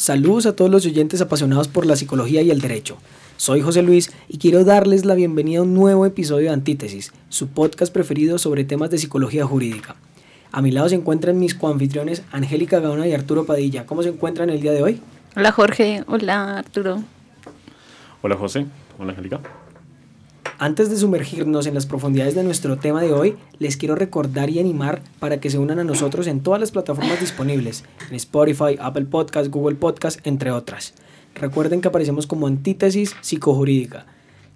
Saludos a todos los oyentes apasionados por la psicología y el derecho. Soy José Luis y quiero darles la bienvenida a un nuevo episodio de Antítesis, su podcast preferido sobre temas de psicología jurídica. A mi lado se encuentran mis coanfitriones Angélica Gaona y Arturo Padilla. ¿Cómo se encuentran el día de hoy? Hola Jorge, hola Arturo. Hola José, hola Angélica. Antes de sumergirnos en las profundidades de nuestro tema de hoy, les quiero recordar y animar para que se unan a nosotros en todas las plataformas disponibles, en Spotify, Apple Podcast, Google Podcast, entre otras. Recuerden que aparecemos como Antítesis Psicojurídica.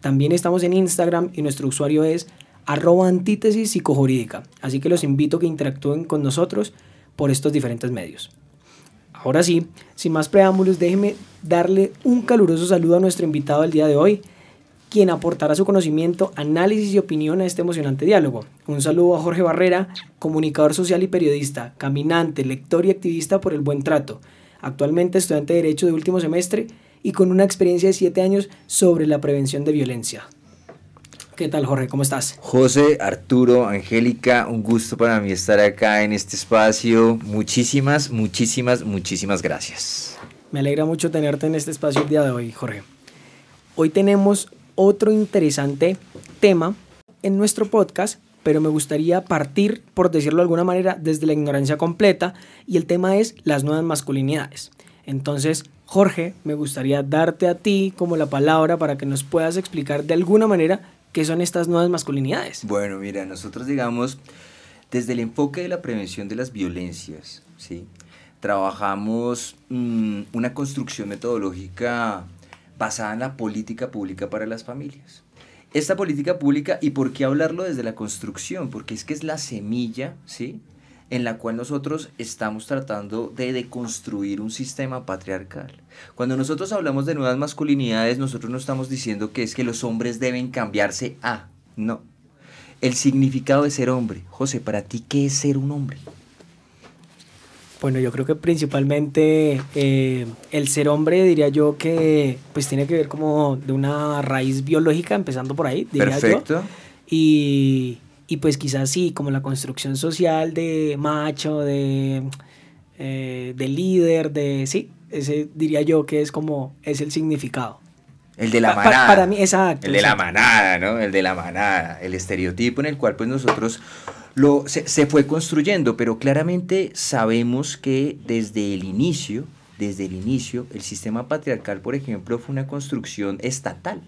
También estamos en Instagram y nuestro usuario es arroba antítesis psicojurídica. Así que los invito a que interactúen con nosotros por estos diferentes medios. Ahora sí, sin más preámbulos, déjenme darle un caluroso saludo a nuestro invitado del día de hoy, quien aportará su conocimiento, análisis y opinión a este emocionante diálogo. Un saludo a Jorge Barrera, comunicador social y periodista, caminante, lector y activista por el buen trato, actualmente estudiante de Derecho de último semestre y con una experiencia de siete años sobre la prevención de violencia. ¿Qué tal, Jorge? ¿Cómo estás? José, Arturo, Angélica, un gusto para mí estar acá en este espacio. Muchísimas, muchísimas, muchísimas gracias. Me alegra mucho tenerte en este espacio el día de hoy, Jorge. Hoy tenemos otro interesante tema en nuestro podcast, pero me gustaría partir, por decirlo de alguna manera, desde la ignorancia completa y el tema es las nuevas masculinidades. Entonces, Jorge, me gustaría darte a ti como la palabra para que nos puedas explicar de alguna manera qué son estas nuevas masculinidades. Bueno, mira, nosotros digamos, desde el enfoque de la prevención de las violencias, ¿sí? trabajamos mm, una construcción metodológica basada en la política pública para las familias. Esta política pública, ¿y por qué hablarlo desde la construcción? Porque es que es la semilla, ¿sí? En la cual nosotros estamos tratando de deconstruir un sistema patriarcal. Cuando nosotros hablamos de nuevas masculinidades, nosotros no estamos diciendo que es que los hombres deben cambiarse a, no. El significado de ser hombre. José, para ti, ¿qué es ser un hombre? Bueno, yo creo que principalmente eh, el ser hombre diría yo que pues tiene que ver como de una raíz biológica, empezando por ahí, diría Perfecto. Y, y, pues quizás sí, como la construcción social de macho, de, eh, de líder, de sí, ese diría yo que es como, es el significado. El de la Pa- manada. para mí, exacto, El de la manada, ¿no? El de la manada. El estereotipo en el cual pues nosotros lo, se, fue construyendo, pero claramente sabemos que desde el inicio, desde el inicio, el sistema patriarcal, por ejemplo, fue una construcción estatal,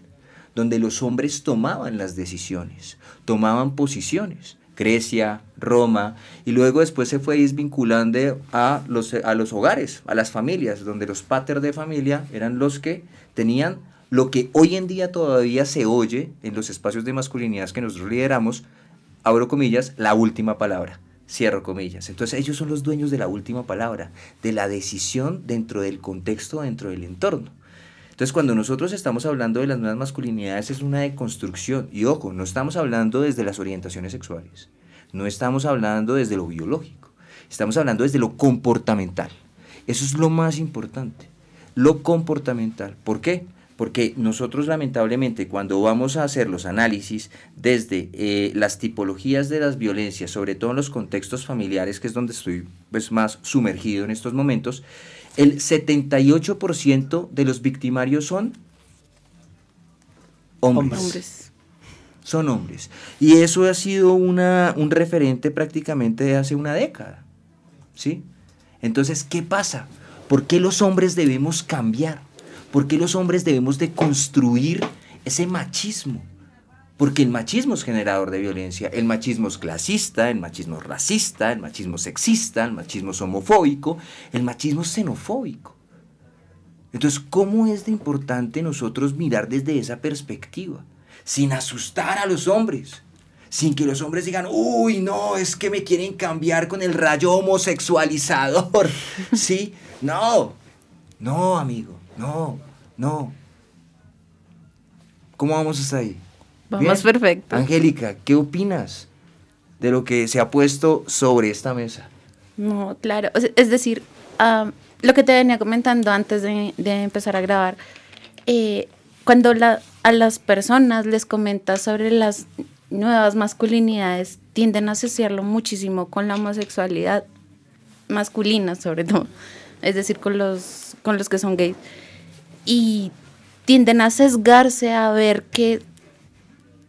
donde los hombres tomaban las decisiones, tomaban posiciones. Grecia, Roma, y luego después se fue desvinculando a los, a los hogares, a las familias, donde los pater de familia eran los que tenían lo que hoy en día todavía se oye en los espacios de masculinidad que nosotros lideramos, abro comillas, la última palabra, cierro comillas. Entonces ellos son los dueños de la última palabra, de la decisión dentro del contexto, dentro del entorno. Entonces, cuando nosotros estamos hablando de las nuevas masculinidades, es una deconstrucción. Y ojo, no estamos hablando desde las orientaciones sexuales. No estamos hablando desde lo biológico. Estamos hablando desde lo comportamental. Eso es lo más importante. Lo comportamental. ¿Por qué? Porque nosotros lamentablemente cuando vamos a hacer los análisis desde eh, las tipologías de las violencias, sobre todo en los contextos familiares, que es donde estoy pues, más sumergido en estos momentos, el 78% de los victimarios son hombres. Hombres. Son hombres. Y eso ha sido una, un referente prácticamente de hace una década. ¿Sí? Entonces, ¿qué pasa? ¿Por qué los hombres debemos cambiar? ¿Por qué los hombres debemos de construir ese machismo? Porque el machismo es generador de violencia. El machismo es clasista, el machismo es racista, el machismo es sexista, el machismo es homofóbico, el machismo es xenofóbico. Entonces, ¿cómo es de importante nosotros mirar desde esa perspectiva? Sin asustar a los hombres. Sin que los hombres digan, uy, no, es que me quieren cambiar con el rayo homosexualizador. ¿Sí? No. No, amigo. No. No. ¿Cómo vamos hasta ahí? Vamos Bien. perfecto. Angélica, ¿qué opinas de lo que se ha puesto sobre esta mesa? No, claro. Es decir, ah, lo que te venía comentando antes de, de empezar a grabar, eh, cuando la- a las personas les comentas sobre las nuevas masculinidades, tienden a asociarlo muchísimo con la homosexualidad masculina, sobre todo. es decir, con los, con los que son gays. Y tienden a sesgarse a ver que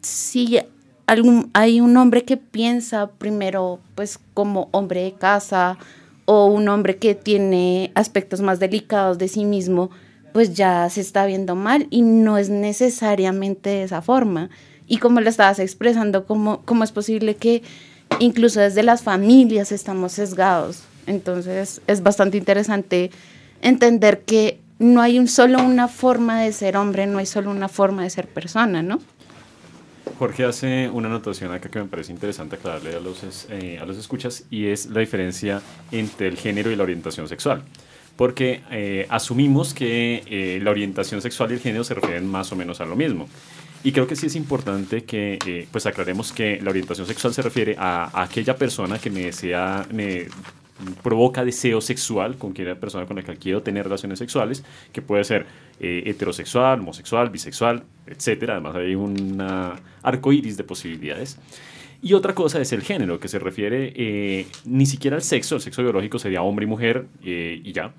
si algún, hay un hombre que piensa primero pues como hombre de casa o un hombre que tiene aspectos más delicados de sí mismo, pues ya se está viendo mal y no es necesariamente de esa forma. Y como lo estabas expresando, ¿cómo, cómo es posible que incluso desde las familias estamos sesgados? Entonces es bastante interesante entender que no hay un, solo una forma de ser hombre, no hay solo una forma de ser persona, ¿no? Jorge hace una anotación acá que me parece interesante aclararle a los, eh, a los escuchas y es la diferencia entre el género y la orientación sexual. Porque eh, asumimos que eh, la orientación sexual y el género se refieren más o menos a lo mismo. Y creo que sí es importante que pues aclaremos que la orientación sexual se refiere a, a aquella persona que me desea, me provoca deseo sexual con aquella persona con la que quiero tener relaciones sexuales, que puede ser eh, heterosexual, homosexual, bisexual, etc. Además hay un arco iris de posibilidades. Y otra cosa es el género, que se refiere eh, ni siquiera al sexo, el sexo biológico sería hombre y mujer eh, y ya,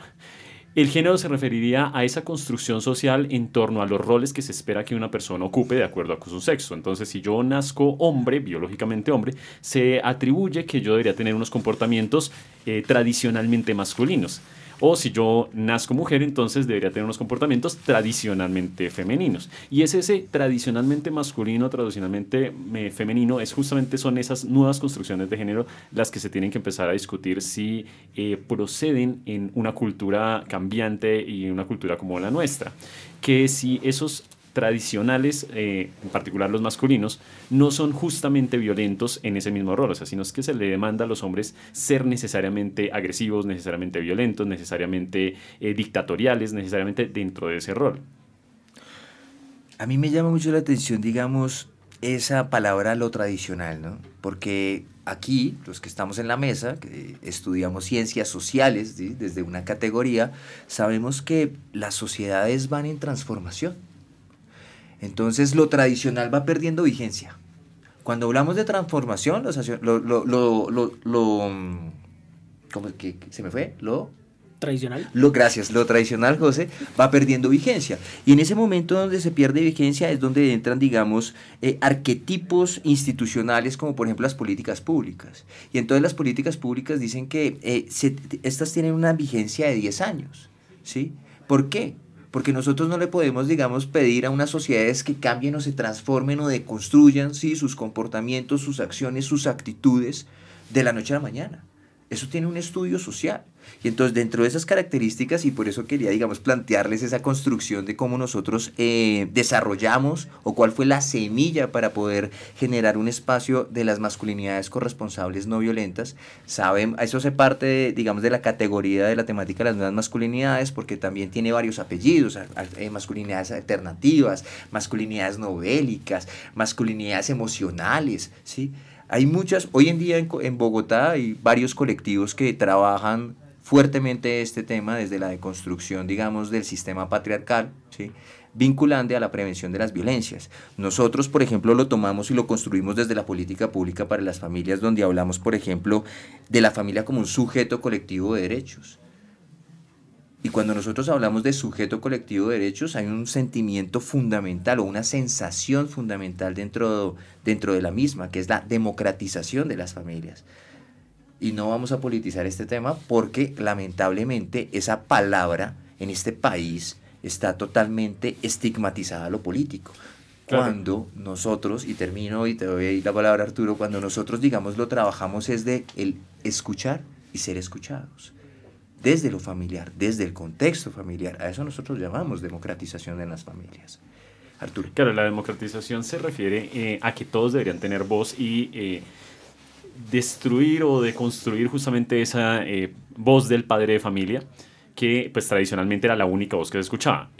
el género se referiría a esa construcción social en torno a los roles que se espera que una persona ocupe de acuerdo a su sexo. Entonces, si yo nazco hombre, biológicamente hombre, se atribuye que yo debería tener unos comportamientos eh, tradicionalmente masculinos. O si yo nazco mujer, entonces debería tener unos comportamientos tradicionalmente femeninos. Y es ese tradicionalmente masculino, tradicionalmente eh, femenino, es justamente son esas nuevas construcciones de género las que se tienen que empezar a discutir si eh, proceden en una cultura cambiante y una cultura como la nuestra. Que si esos tradicionales, eh, en particular los masculinos, no son justamente violentos en ese mismo rol. O sea, sino es que se le demanda a los hombres ser necesariamente agresivos, necesariamente violentos, necesariamente eh, dictatoriales, necesariamente dentro de ese rol. A mí me llama mucho la atención, digamos, esa palabra lo tradicional, ¿no? Porque aquí, los que estamos en la mesa, que estudiamos ciencias sociales desde una categoría, sabemos que las sociedades van en transformación entonces lo tradicional va perdiendo vigencia. Cuando hablamos de transformación, lo, lo, lo, lo, mm, ¿cómo que se me fue? Lo tradicional. Lo gracias, lo tradicional, José, va perdiendo vigencia. Y en ese momento donde se pierde vigencia es donde entran, digamos, eh, arquetipos institucionales como por ejemplo las políticas públicas. Y entonces las políticas públicas dicen que eh, estas tienen una vigencia de 10 años, ¿sí? ¿Por qué? Porque nosotros no le podemos, digamos, pedir a unas sociedades que cambien o se transformen o deconstruyan ¿sí? sus comportamientos, sus acciones, sus actitudes de la noche a la mañana. Eso tiene un estudio social. Y entonces dentro de esas características, y por eso quería, digamos, plantearles esa construcción de cómo nosotros eh, desarrollamos o cuál fue la semilla para poder generar un espacio de las masculinidades corresponsables no violentas. Saben, eso se parte, digamos, de la categoría de la temática de las nuevas masculinidades, porque también tiene varios apellidos, eh, masculinidades alternativas, masculinidades novélicas, masculinidades emocionales, ¿sí? Hay muchas, hoy en día en, Bogotá hay varios colectivos que trabajan fuertemente este tema desde la deconstrucción, digamos, del sistema patriarcal, ¿sí? vinculante a la prevención de las violencias. Nosotros, por ejemplo, lo tomamos y lo construimos desde la política pública para las familias, donde hablamos, por ejemplo, de la familia como un sujeto colectivo de derechos. Y cuando nosotros hablamos de sujeto colectivo de derechos, hay un sentimiento fundamental o una sensación fundamental dentro, dentro de la misma, que es la democratización de las familias. Y no vamos a politizar este tema porque lamentablemente esa palabra en este país está totalmente estigmatizada a lo político. Cuando nosotros, y termino y te doy la palabra Arturo, cuando nosotros digamos lo trabajamos es de el escuchar y ser escuchados desde lo familiar, desde el contexto familiar. A eso nosotros llamamos democratización de las familias. Arturo. Claro, la democratización se refiere eh, a que todos deberían tener voz y eh, destruir o deconstruir justamente esa eh, voz del padre de familia que pues tradicionalmente era la única voz que se escuchaba.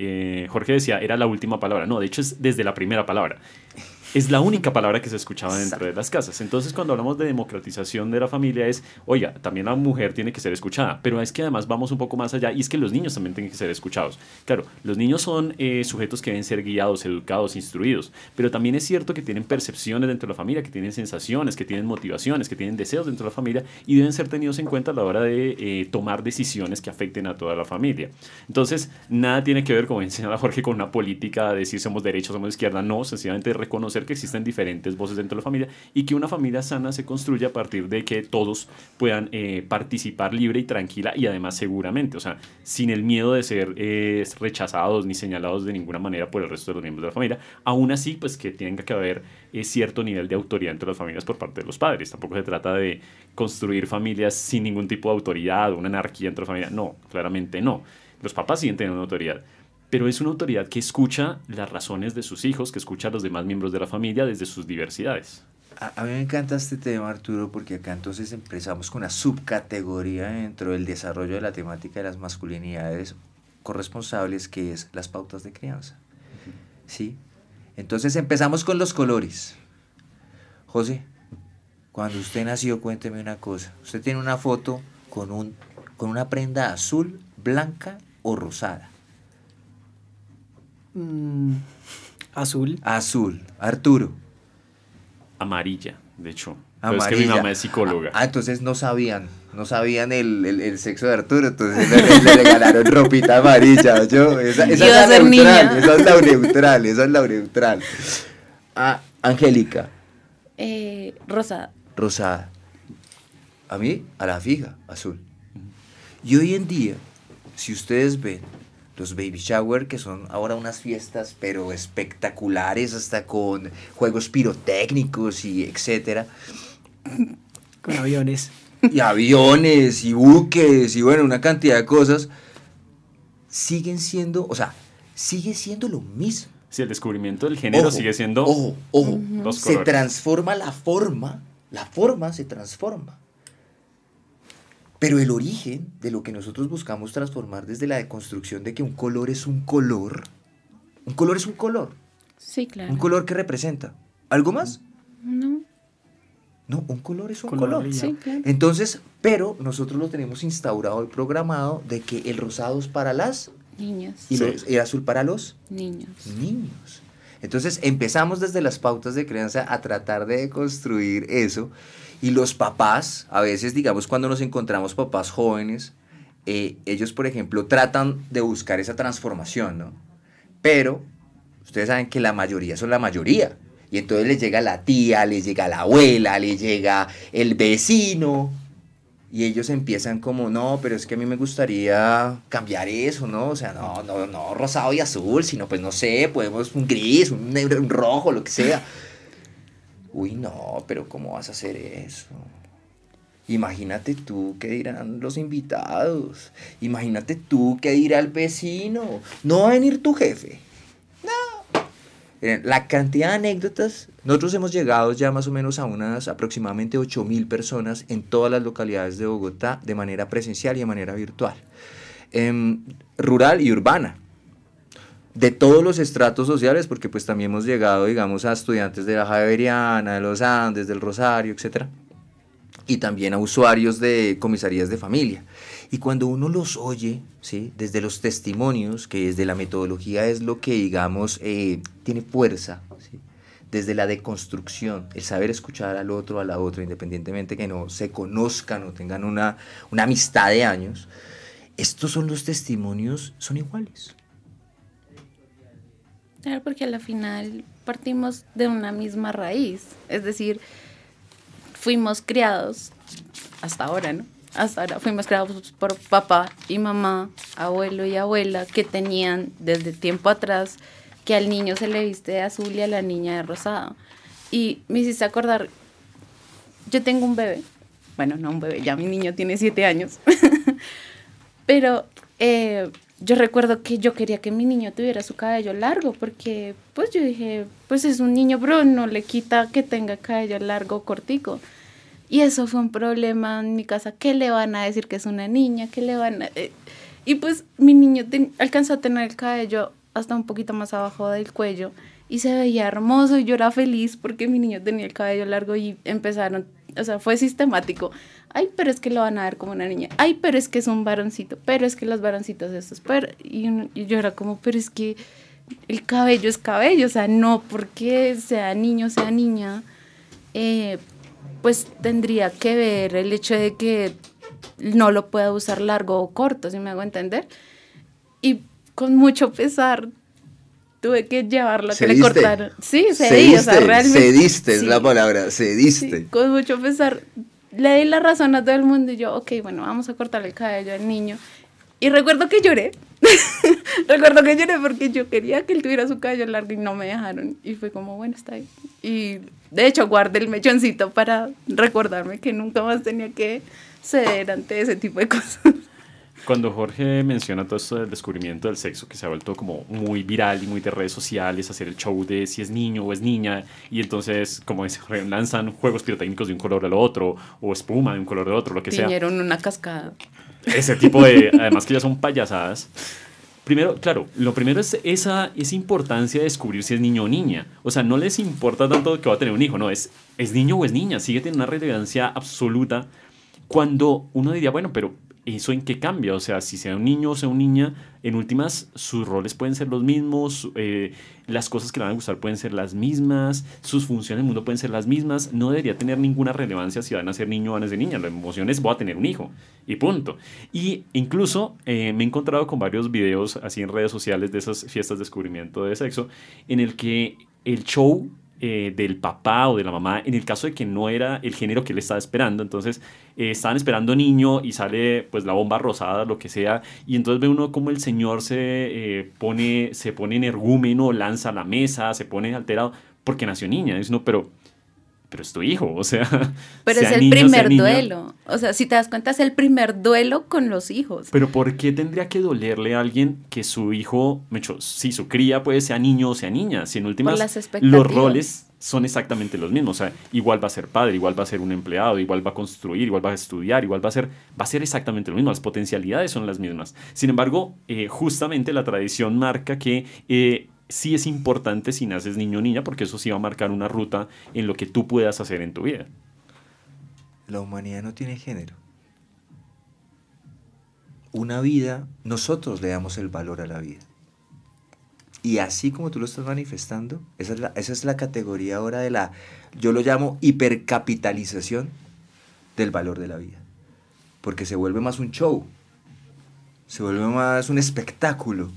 Jorge decía, era la última palabra. No, de hecho es desde la primera palabra. Es la única palabra que se escuchaba dentro de las casas. Entonces, cuando hablamos de democratización de la familia es, oiga, también la mujer tiene que ser escuchada, pero es que además vamos un poco más allá y es que los niños también tienen que ser escuchados. Claro, los niños son eh, sujetos que deben ser guiados, educados, instruidos, pero también es cierto que tienen percepciones dentro de la familia, que tienen sensaciones, que tienen motivaciones, que tienen deseos dentro de la familia y deben ser tenidos en cuenta a la hora de eh, tomar decisiones que afecten a toda la familia. Entonces, nada tiene que ver, como enseñaba Jorge, con una política de decir somos derecha, somos izquierda, no, sencillamente reconocer que existen diferentes voces dentro de la familia y que una familia sana se construye a partir de que todos puedan eh, participar libre y tranquila y además seguramente, o sea, sin el miedo de ser eh, rechazados ni señalados de ninguna manera por el resto de los miembros de la familia. Aún así, pues que tenga que haber eh, cierto nivel de autoridad entre las familias por parte de los padres. Tampoco se trata de construir familias sin ningún tipo de autoridad, una anarquía entre la familia. No, claramente no. Los papás siguen teniendo una autoridad pero es una autoridad que escucha las razones de sus hijos, que escucha a los demás miembros de la familia desde sus diversidades. A, mí me encanta este tema, Arturo, porque acá entonces empezamos con una subcategoría dentro del desarrollo de la temática de las masculinidades corresponsables, que es las pautas de crianza. ¿Sí? Entonces empezamos con los colores. José, cuando usted nació, cuénteme una cosa. Usted tiene una foto con, un, con una prenda azul, blanca o rosada. Mm, azul. Azul. Arturo. Amarilla, de hecho. Pero es que mi mamá es psicóloga. Ah, entonces no sabían, no sabían el, el, sexo de Arturo, entonces le, regalaron ropita amarilla. Yo, esa, esa es la neutral, esa es la neutral, esa es la neutral. Ah, Angélica. Eh, rosada. Rosada. A mí, a la fija, azul. Y hoy en día, si ustedes ven, los baby shower, que son ahora unas fiestas, pero espectaculares, hasta con juegos pirotécnicos y etcétera. Con aviones. Y aviones, y buques, y bueno, una cantidad de cosas. Siguen siendo, o sea, sigue siendo lo mismo. Si el descubrimiento del género sigue siendo. Ojo, ojo. Se transforma la forma, la forma se transforma. Pero el origen de lo que nosotros buscamos transformar desde la deconstrucción de que un color es un color, un color es un color. Sí, claro. Un color que representa. ¿Algo más? No. No, un color es un color. Sí, claro. Entonces, pero nosotros lo tenemos instaurado y programado de que el rosado es para las niñas y el azul para los niños. Niños. Entonces empezamos desde las pautas de crianza a tratar de construir eso y los papás, a veces, digamos, cuando nos encontramos papás jóvenes, eh, ellos, por ejemplo, tratan de buscar esa transformación, ¿no? Pero ustedes saben que la mayoría son la mayoría. Y entonces les llega la tía, les llega la abuela, les llega el vecino. Y ellos empiezan como, no, pero es que a mí me gustaría cambiar eso, ¿no? O sea, no, no, no rosado y azul, sino pues no sé, podemos un gris, un negro, un rojo, lo que sea. Uy, no, pero ¿cómo vas a hacer eso? Imagínate tú qué dirán los invitados. Imagínate tú qué dirá el vecino. No va a venir tu jefe. No. La cantidad de anécdotas, nosotros hemos llegado ya más o menos a unas aproximadamente 8 mil personas en todas las localidades de Bogotá de manera presencial y de manera virtual. Em, rural y urbana de todos los estratos sociales, porque pues también hemos llegado, digamos, a estudiantes de la Javeriana, de los Andes, del Rosario, etc. Y también a usuarios de comisarías de familia. Y cuando uno los oye, ¿sí? desde los testimonios, que desde la metodología es lo que, digamos, eh, tiene fuerza, desde la deconstrucción, el saber escuchar al otro, a la otra, independientemente que no se conozcan o tengan una, una amistad de años, estos son los testimonios, son iguales. Claro, porque a la final partimos de una misma raíz, es decir, fuimos criados hasta ahora, ¿no? Hasta ahora fuimos criados por papá y mamá, abuelo y abuela, que tenían desde tiempo atrás que al niño se le viste de azul y a la niña de rosado. Y me hiciste acordar, yo tengo un bebé, bueno, no un bebé, ya mi niño tiene siete años, pero eh, yo recuerdo que yo quería que mi niño tuviera su cabello largo porque pues yo dije, pues es un niño, bro, no le quita que tenga cabello largo o cortico. Y eso fue un problema en mi casa. ¿Qué le van a decir que es una niña? ¿Qué le van a...? Eh? Y pues mi niño alcanzó a tener el cabello hasta un poquito más abajo del cuello y se veía hermoso y yo era feliz porque mi niño tenía el cabello largo y empezaron, o sea, fue sistemático. Ay, pero es que lo van a ver como una niña. Ay, pero es que es un varoncito. Pero es que los varoncitos estos. Pero, y, y yo era como, pero es que el cabello es cabello, o sea, no porque sea niño, sea niña, eh, pues tendría que ver el hecho de que no lo pueda usar largo o corto, si me hago entender. Y con mucho pesar tuve que llevarlo a que le cortaron. Sí, cedí, o sea, realmente. Cediste es la palabra, cediste. Sí, con mucho pesar le di la razón a todo el mundo y yo, ok, bueno, vamos a cortarle el cabello al niño. Y recuerdo que lloré. recuerdo que lloré porque yo quería que él tuviera su cabello largo y no me dejaron. Y fue como, bueno, está ahí. Y de hecho guardé el mechoncito para recordarme que nunca más tenía que ceder ante ese tipo de cosas. Cuando Jorge menciona todo esto del descubrimiento del sexo, que se ha vuelto como muy viral y muy de redes sociales, hacer el show de si es niño o es niña, y entonces, como dice, lanzan juegos pirotécnicos de un color al otro, o espuma de un color al otro, lo que sea. Vinieron una cascada. Ese tipo de, además que ya son payasadas. Primero, claro, lo primero es esa, esa importancia de descubrir si es niño o niña. O sea, no les importa tanto que va a tener un hijo, no, es, es niño o es niña, sigue teniendo una relevancia absoluta. Cuando uno diría, bueno, pero ¿eso en qué cambia? O sea, si sea un niño o sea una niña, en últimas sus roles pueden ser los mismos, eh, las cosas que le van a gustar pueden ser las mismas, sus funciones en el mundo pueden ser las mismas, no debería tener ninguna relevancia si van a ser niño o van a ser niña, la emoción es voy a tener un hijo y punto. Y incluso eh, me he encontrado con varios videos así en redes sociales de esas fiestas de descubrimiento de sexo, en el que el show eh, del papá o de la mamá, en el caso de que no era el género que él estaba esperando. Entonces, eh, estaban esperando niño y sale pues la bomba rosada, lo que sea, y entonces ve uno como el señor se, eh, pone, se pone energúmeno, lanza la mesa, se pone alterado, porque nació niña. Es no, pero pero es tu hijo, o sea. Pero es el primer duelo. O sea, si te das cuenta, es el primer duelo con los hijos. Pero ¿por qué tendría que dolerle a alguien que su hijo, si su cría puede sea niño o sea niña? Si en últimas los roles son exactamente los mismos. O sea, igual va a ser padre, igual va a ser un empleado, igual va a construir, igual va a estudiar, igual va a ser, va a ser exactamente lo mismo. Las potencialidades son las mismas. Sin embargo, eh, justamente la tradición marca que eh, sí es importante si naces niño o niña, porque eso sí va a marcar una ruta en lo que tú puedas hacer en tu vida. La humanidad no tiene género. Una vida, nosotros le damos el valor a la vida. Y así como tú lo estás manifestando, esa es la, esa es la categoría ahora de la, yo lo llamo hipercapitalización del valor de la vida. Porque se vuelve más un show, se vuelve más un espectáculo,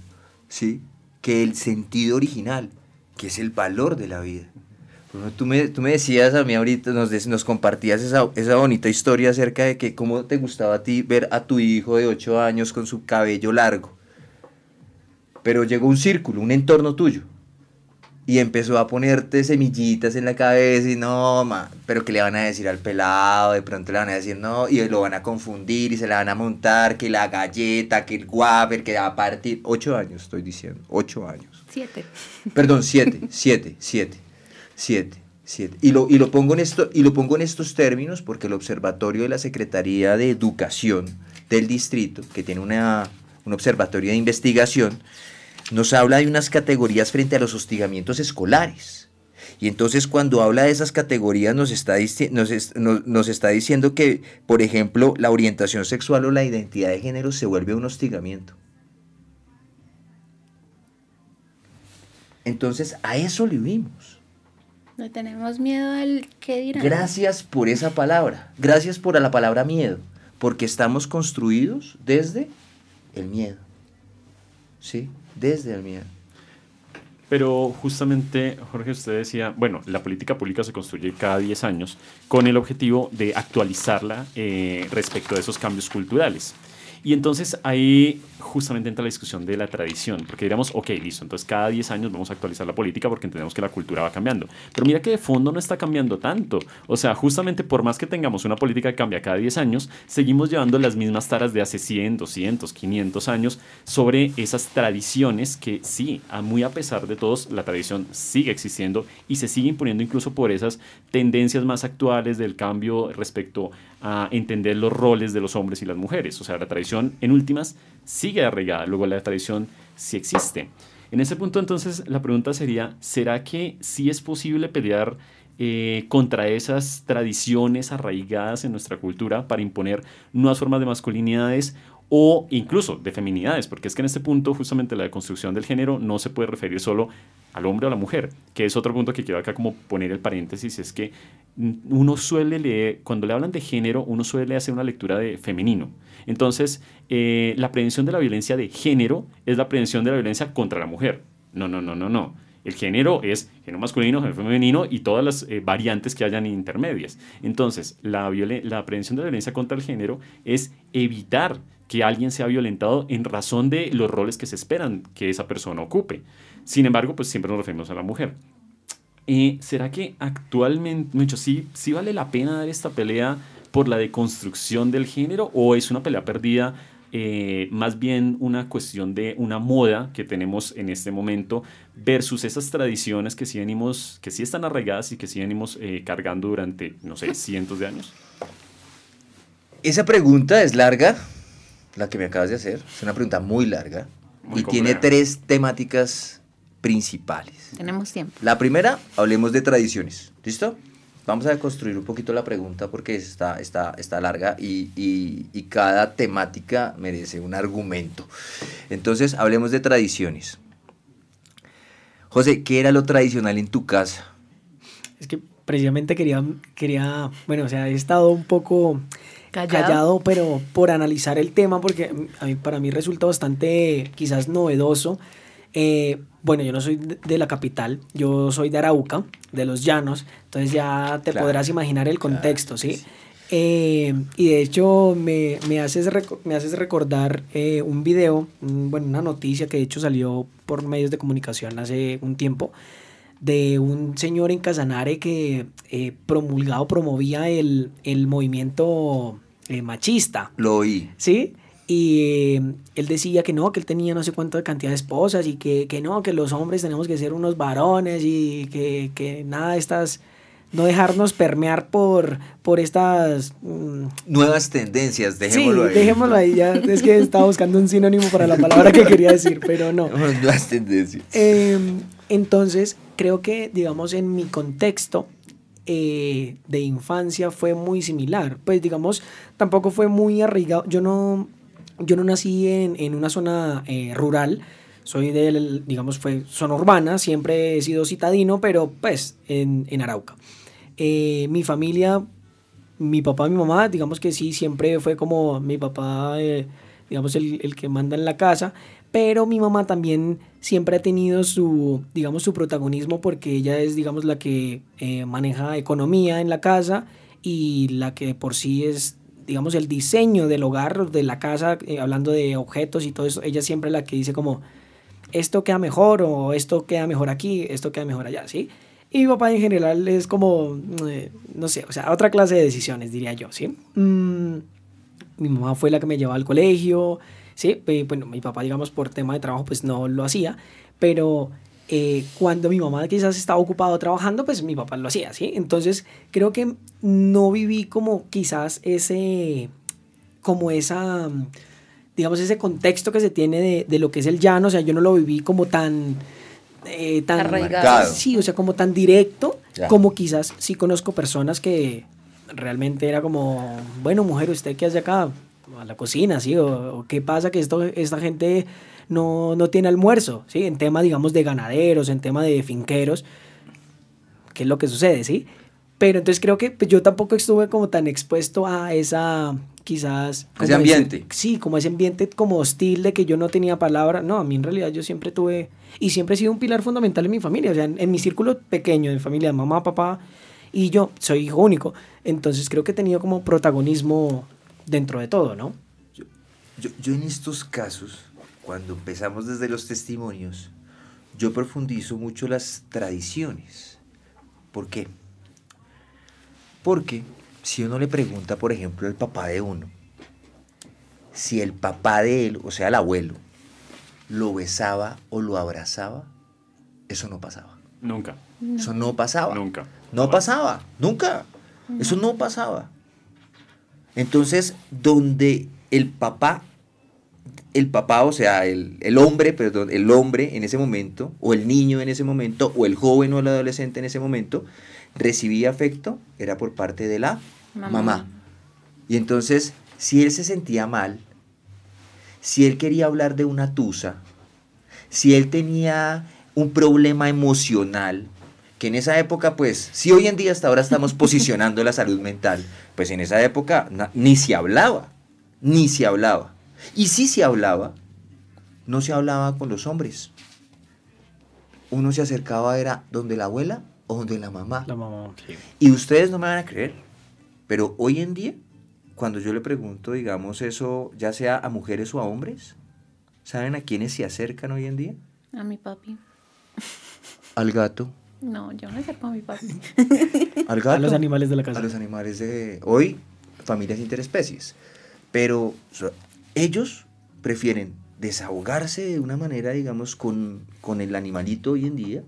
¿sí? Que el sentido original, que es el valor de la vida. Tú me, tú me decías a mí ahorita, nos, nos compartías esa, esa, bonita historia acerca de que cómo te gustaba a ti ver a tu hijo de 8 años con su cabello largo. Pero llegó un círculo, un entorno tuyo, y empezó a ponerte semillitas en la cabeza y no, ma, pero que le van a decir al pelado, de pronto le van a decir no, y lo van a confundir y se la van a montar, que la galleta, que el guaper, que va a partir. Ocho años, estoy diciendo, ocho años. Siete. Perdón, siete, siete, siete, siete. Siete. Y, lo, y, lo pongo en esto, y lo pongo en estos términos porque el Observatorio de la Secretaría de Educación del Distrito, que tiene una, un observatorio de investigación, nos habla de unas categorías frente a los hostigamientos escolares. Y entonces cuando habla de esas categorías nos está, nos, nos, está diciendo que, por ejemplo, la orientación sexual o la identidad de género se vuelve un hostigamiento. Entonces a eso le vimos. No tenemos miedo al que dirán. Gracias por esa palabra. Gracias por la palabra miedo. Porque estamos construidos desde el miedo. ¿Sí? Desde el miedo. Pero justamente, Jorge, usted decía, bueno, la política pública se construye cada 10 años con el objetivo de actualizarla eh, respecto a esos cambios culturales. Y entonces ahí justamente entra la discusión de la tradición, porque diríamos, ok, listo, entonces cada 10 años vamos a actualizar la política porque entendemos que la cultura va cambiando. Pero mira que de fondo no está cambiando tanto. O sea, justamente por más que tengamos una política que cambia cada 10 años, seguimos llevando las mismas taras de hace 100, 200, 500 años sobre esas tradiciones que sí, a muy a pesar de todos, la tradición sigue existiendo y se sigue imponiendo incluso por esas tendencias más actuales del cambio respecto a entender los roles de los hombres y las mujeres. O sea, la tradición en últimas sigue arraigada, luego la tradición sí existe. En ese punto entonces la pregunta sería, ¿será que sí es posible pelear eh, contra esas tradiciones arraigadas en nuestra cultura para imponer nuevas formas de masculinidades o incluso de feminidades, porque es que en este punto justamente la deconstrucción del género no se puede referir solo al hombre o a la mujer, que es otro punto que quiero acá como poner el paréntesis, es que uno suele leer, cuando le hablan de género, uno suele hacer una lectura de femenino. Entonces, eh, la prevención de la violencia de género es la prevención de la violencia contra la mujer. No, no, no, no, no. El género es género masculino, género femenino y todas las eh, variantes que hayan intermedias. Entonces, la, la prevención de la violencia contra el género es evitar que alguien sea violentado en razón de los roles que se esperan que esa persona ocupe. Sin embargo, pues siempre nos referimos a la mujer. Eh, ¿Será que actualmente, mucho, sí, sí vale la pena dar esta pelea por la deconstrucción del género o es una pelea perdida eh, más bien una cuestión de una moda que tenemos en este momento versus esas tradiciones que sí, venimos, que sí están arraigadas y que sí venimos eh, cargando durante, no sé, cientos de años? Esa pregunta es larga, la que me acabas de hacer. Es una pregunta muy larga y tiene tres temáticas principales. Tenemos tiempo. La primera, hablemos de tradiciones. ¿Listo? Vamos a construir un poquito la pregunta porque está, está, está larga y, y, cada temática merece un argumento. Entonces, hablemos de tradiciones. José, ¿qué era lo tradicional en tu casa? Es que precisamente quería, quería bueno, o sea, he estado un poco callado. pero por analizar el tema, porque a mí, para mí resulta bastante quizás novedoso. Eh, bueno, yo no soy de la capital, yo soy de Arauca, de los llanos, entonces ya te podrás imaginar el contexto, ¿sí? Eh, y de hecho me, me haces, me haces recordar eh, un video, bueno, una noticia que de hecho salió por medios de comunicación hace un tiempo, de un señor en Casanare que eh, promulgado promovía el, el movimiento machista. Lo oí. ¿Sí? Y em, él decía que no, que él tenía no sé cuánta cantidad de esposas y que, que no, que los hombres tenemos que ser unos varones y que, que nada de estas no dejarnos permear por, por estas... Mm, Nuevas tendencias, dejémoslo sí, ahí. dejémoslo ahí, ya es que estaba buscando un sinónimo para la palabra que quería decir, pero no. Nuevas tendencias. Em, entonces, creo que, digamos, en mi contexto eh, de infancia fue muy similar, pues digamos, tampoco fue muy arraigado, yo no yo no nací en, una zona eh, rural, soy del, digamos, fue zona urbana, siempre he sido citadino, pero pues en, Arauca. Eh, mi familia, mi papá mi mamá, digamos que sí, siempre fue como mi papá, eh, digamos, el, que manda en la casa, pero mi mamá también siempre ha tenido su, digamos, su protagonismo porque ella es, digamos, la que maneja economía en la casa y la que por sí es digamos, el diseño del hogar, de la casa, eh, hablando de objetos y todo eso, ella siempre la que dice como, esto queda mejor o esto queda mejor aquí, esto queda mejor allá, ¿sí? Y mi papá en general es como, eh, no sé, o sea, otra clase de decisiones, diría yo, ¿sí? Mm, mi mamá fue la que me llevaba al colegio, ¿sí? Bueno, mi papá, digamos, por tema de trabajo, pues no lo hacía, pero eh, cuando mi mamá quizás estaba ocupado trabajando, pues mi papá lo hacía, ¿sí? Entonces creo que no viví como quizás ese, como esa, digamos, ese contexto que se tiene de, de lo que es el llano, o sea, yo no lo viví como tan... Eh, tan arraigado. Sí, o sea, como tan directo, como quizás sí conozco personas que realmente era como, bueno, mujer, ¿usted qué hace acá? A la cocina, ¿sí? O, qué pasa que esto, esta gente no, no tiene almuerzo, ¿sí? En tema, digamos, de ganaderos, en tema de finqueros, ¿qué es lo que sucede, sí? Pero entonces creo que pues, yo tampoco estuve como tan expuesto a esa, quizás... Ese ambiente. sí, como ese ambiente como hostil de que yo no tenía palabra. No, a mí en realidad yo siempre tuve, y siempre he sido un pilar fundamental en mi familia, o sea, en, mi círculo pequeño de familia, mamá, papá y yo, soy hijo único. Entonces creo que he tenido como protagonismo dentro de todo, ¿no? yo, yo en estos casos cuando empezamos desde los testimonios, yo profundizo mucho las tradiciones. ¿Por qué? Porque si uno le pregunta, por ejemplo, al papá de uno, si el papá de él, o sea, el abuelo, lo besaba o lo abrazaba, eso no pasaba. Nunca. Eso no pasaba. Nunca. No pasaba. Nunca. Eso no pasaba. Entonces, donde el papá el papá, o sea, el, el, hombre, perdón, el hombre en ese momento, o el niño en ese momento, o el joven o el adolescente en ese momento, recibía afecto, era por parte de la mamá. mamá. Y entonces, si él se sentía mal, si él quería hablar de una tusa, si él tenía un problema emocional, que en esa época, pues, si hoy en día hasta ahora estamos posicionando la salud mental, pues en esa época ni se hablaba, ni se hablaba. Y si se hablaba, no se hablaba con los hombres. Uno se acercaba, era donde la abuela o donde la mamá. La mamá, Y ustedes no me van a creer, pero hoy en día, cuando yo le pregunto, digamos, eso, ya sea a mujeres o a hombres, ¿saben a quiénes se acercan hoy en día? A mi papi. Al gato. No, yo no acerco a mi papi. Al gato. A los animales de la casa. A los animales de hoy, familias interespecies. Pero ellos prefieren desahogarse de una manera, digamos, con, con el animalito hoy en día,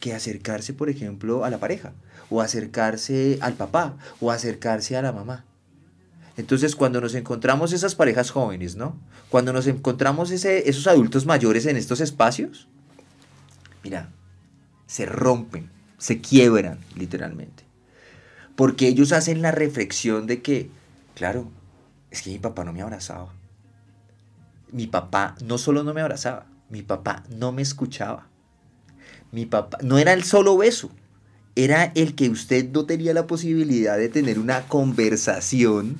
que acercarse, por ejemplo, a la pareja, o acercarse al papá, o acercarse a la mamá. Entonces, cuando nos encontramos esas parejas jóvenes, ¿no? Cuando nos encontramos ese, esos adultos mayores en estos espacios, mira, se rompen, se quiebran, literalmente. Porque ellos hacen la reflexión de que, claro, es que mi papá no me abrazaba. Mi papá no solo no me abrazaba, mi papá no me escuchaba. Mi papá no era el solo beso, era el que usted no tenía la posibilidad de tener una conversación,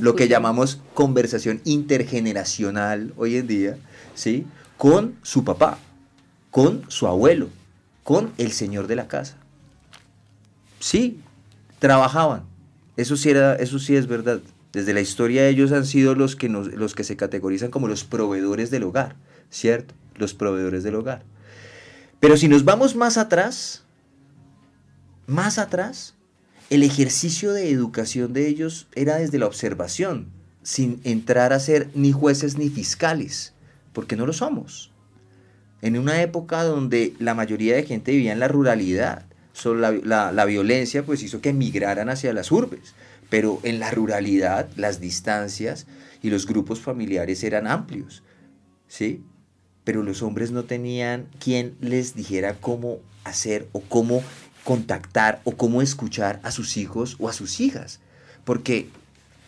lo que llamamos conversación intergeneracional hoy en día, ¿sí? Con su papá, con su abuelo, con el señor de la casa. Sí, trabajaban. Eso sí, era, eso sí es verdad. Desde la historia ellos han sido los que, los que se categorizan como los proveedores del hogar, ¿cierto? Los proveedores del hogar. Pero si nos vamos más atrás, más atrás, el ejercicio de educación de ellos era desde la observación, sin entrar a ser ni jueces ni fiscales, porque no lo somos. En una época donde la mayoría de gente vivía en la ruralidad, solo la, la violencia pues hizo que emigraran hacia las urbes, pero en la ruralidad las distancias y los grupos familiares eran amplios, ¿sí? Pero los hombres no tenían quien les dijera cómo hacer o cómo contactar o cómo escuchar a sus hijos o a sus hijas, porque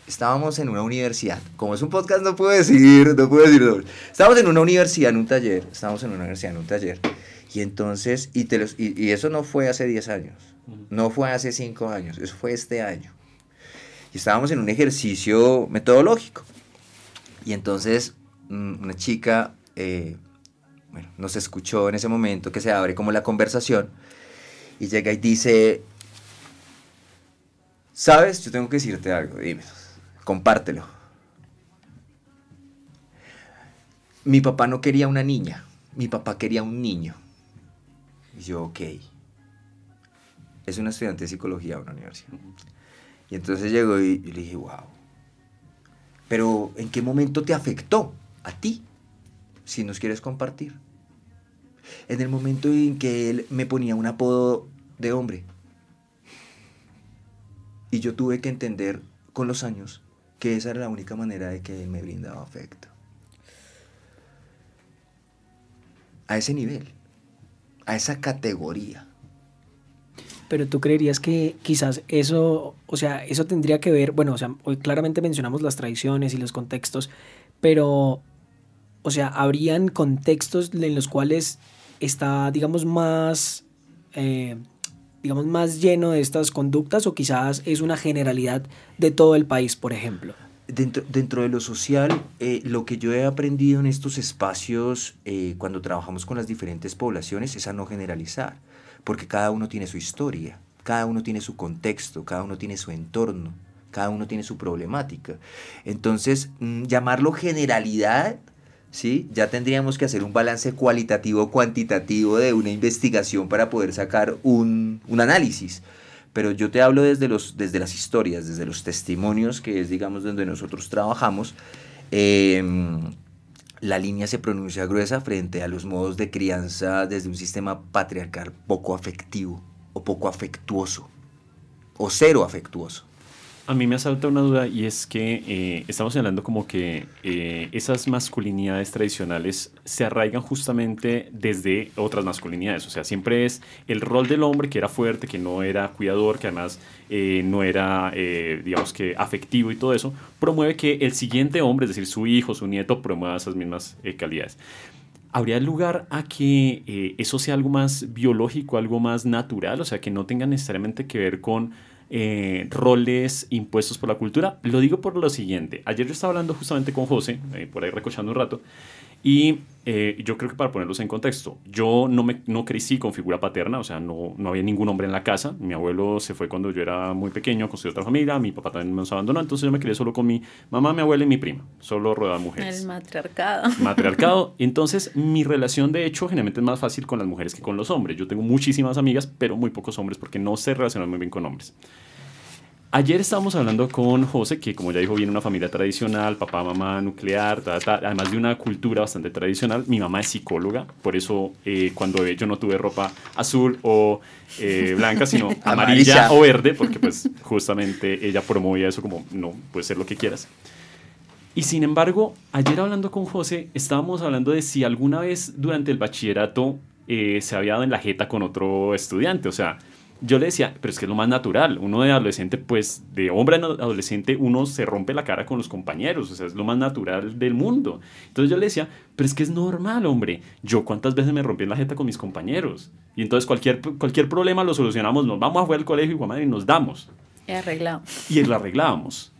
estábamos en una universidad, como es un podcast no puedo decir, no puedo decir, estábamos en una universidad, en un taller, estábamos en una universidad, en un taller, y entonces, y, y, y eso no fue hace 10 años, no fue hace 5 años, eso fue este año. Y estábamos en un ejercicio metodológico. Y entonces mm, una chica eh, bueno, nos escuchó en ese momento que se abre como la conversación y llega y dice, ¿sabes? Yo tengo que decirte algo, dime, compártelo. Mi papá no quería una niña, mi papá quería un niño. Y yo, ok. Es una estudiante de psicología de una universidad. Y entonces llegó y, le dije, wow. Pero ¿en qué momento te afectó a ti? Si nos quieres compartir. En el momento en que él me ponía un apodo de hombre. Y yo tuve que entender con los años que esa era la única manera de que él me brindaba afecto. A ese nivel, a esa categoría. Pero tú creerías que quizás eso, o sea, eso tendría que ver, bueno, o sea, hoy claramente mencionamos las tradiciones y los contextos, pero, o sea, habrían contextos en los cuales está, digamos, más, eh, digamos, más lleno de estas conductas o quizás es una generalidad de todo el país, por ejemplo. Dentro, dentro de lo social, eh, lo que yo he aprendido en estos espacios eh, cuando trabajamos con las diferentes poblaciones es a no generalizar porque cada uno tiene su historia, cada uno tiene su contexto, cada uno tiene su entorno, cada uno tiene su problemática. Entonces, mm, llamarlo generalidad, ¿sí? Ya tendríamos que hacer un balance cualitativo, cuantitativo de una investigación para poder sacar un, análisis. Pero yo te hablo desde, los, desde las historias, desde los testimonios, que es, digamos, donde nosotros trabajamos. Em, la línea se pronuncia gruesa frente a los modos de crianza desde un sistema patriarcal poco afectivo o poco afectuoso o cero afectuoso. A mí me asalta una duda y es que eh, estamos hablando como que eh, esas masculinidades tradicionales se arraigan justamente desde otras masculinidades. O sea, siempre es el rol del hombre que era fuerte, que no era cuidador, que además eh, no era, digamos que, afectivo y todo eso, promueve que el siguiente hombre, es decir, su hijo, su nieto, promueva esas mismas calidades. ¿Habría lugar a que eso sea algo más biológico, algo más natural? O sea, que no tenga necesariamente que ver con eh, roles impuestos por la cultura. Lo digo por lo siguiente. Ayer yo estaba hablando justamente con José, eh, por ahí recochando un rato, y eh, yo creo que para ponerlos en contexto, yo no, me, no crecí con figura paterna, o sea, no, no había ningún hombre en la casa. Mi abuelo se fue cuando yo era muy pequeño, construyó otra familia, mi papá también nos abandonó, entonces yo me crié solo con mi mamá, mi abuela y mi prima, solo rodeada de mujeres. El matriarcado. Matriarcado. Entonces, mi relación, de hecho, generalmente es más fácil con las mujeres que con los hombres. Yo tengo muchísimas amigas, pero muy pocos hombres porque no sé relacionar muy bien con hombres. Ayer estábamos hablando con José, que como ya dijo, viene una familia tradicional, papá, mamá, nuclear, además de una cultura bastante tradicional. Mi mamá es psicóloga, por eso eh, cuando yo no tuve ropa azul o eh, blanca, sino amarilla o verde, porque pues justamente ella promovía eso como, no, puede ser lo que quieras. Y sin embargo, ayer hablando con José, estábamos hablando de si alguna vez durante el bachillerato eh, se había dado en la jeta con otro estudiante, o sea, yo le decía, pero es que es lo más natural. Uno de adolescente, pues de hombre a adolescente, uno se rompe la cara con los compañeros. O sea, es lo más natural del mundo. Entonces yo le decía, pero es que es normal, hombre. Yo cuántas veces me rompí en la jeta con mis compañeros. Y entonces cualquier, cualquier problema lo solucionamos. Nos vamos a jugar al colegio y, y nos damos. Y arreglamos. Y lo arreglábamos.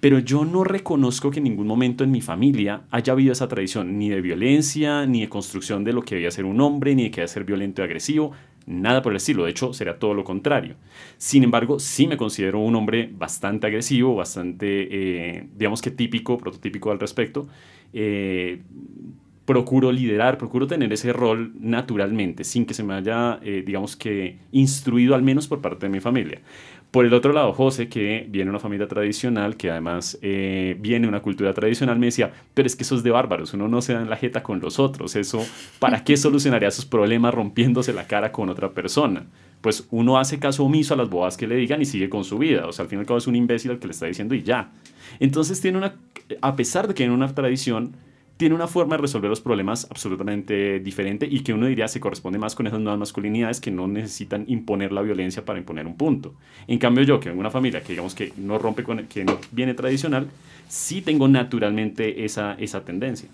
Pero yo no reconozco que en ningún momento en mi familia haya habido esa tradición, ni de violencia, ni de construcción de lo que debía ser un hombre, ni de que debe ser violento y agresivo nada por el estilo, de hecho sería todo lo contrario. Sin embargo, sí me considero un hombre bastante agresivo, bastante, eh, digamos que típico, prototípico al respecto. Eh, procuro liderar, procuro tener ese rol naturalmente, sin que se me haya, eh, digamos que, instruido al menos por parte de mi familia. Por el otro lado, José, que viene de una familia tradicional, que además eh, viene de una cultura tradicional, me decía, pero es que eso es de bárbaros, uno no se da en la jeta con los otros, eso, ¿para qué solucionaría sus problemas rompiéndose la cara con otra persona? Pues uno hace caso omiso a las bodas que le digan y sigue con su vida, o sea, al fin y al cabo es un imbécil al que le está diciendo y ya. Entonces tiene una, a pesar de que tiene una tradición, tiene una forma de resolver los problemas absolutamente diferente y que uno diría se corresponde más con esas nuevas masculinidades que no necesitan imponer la violencia para imponer un punto. En cambio yo, que vengo de una familia que digamos que no rompe con, que no viene tradicional, sí tengo naturalmente esa, esa tendencia.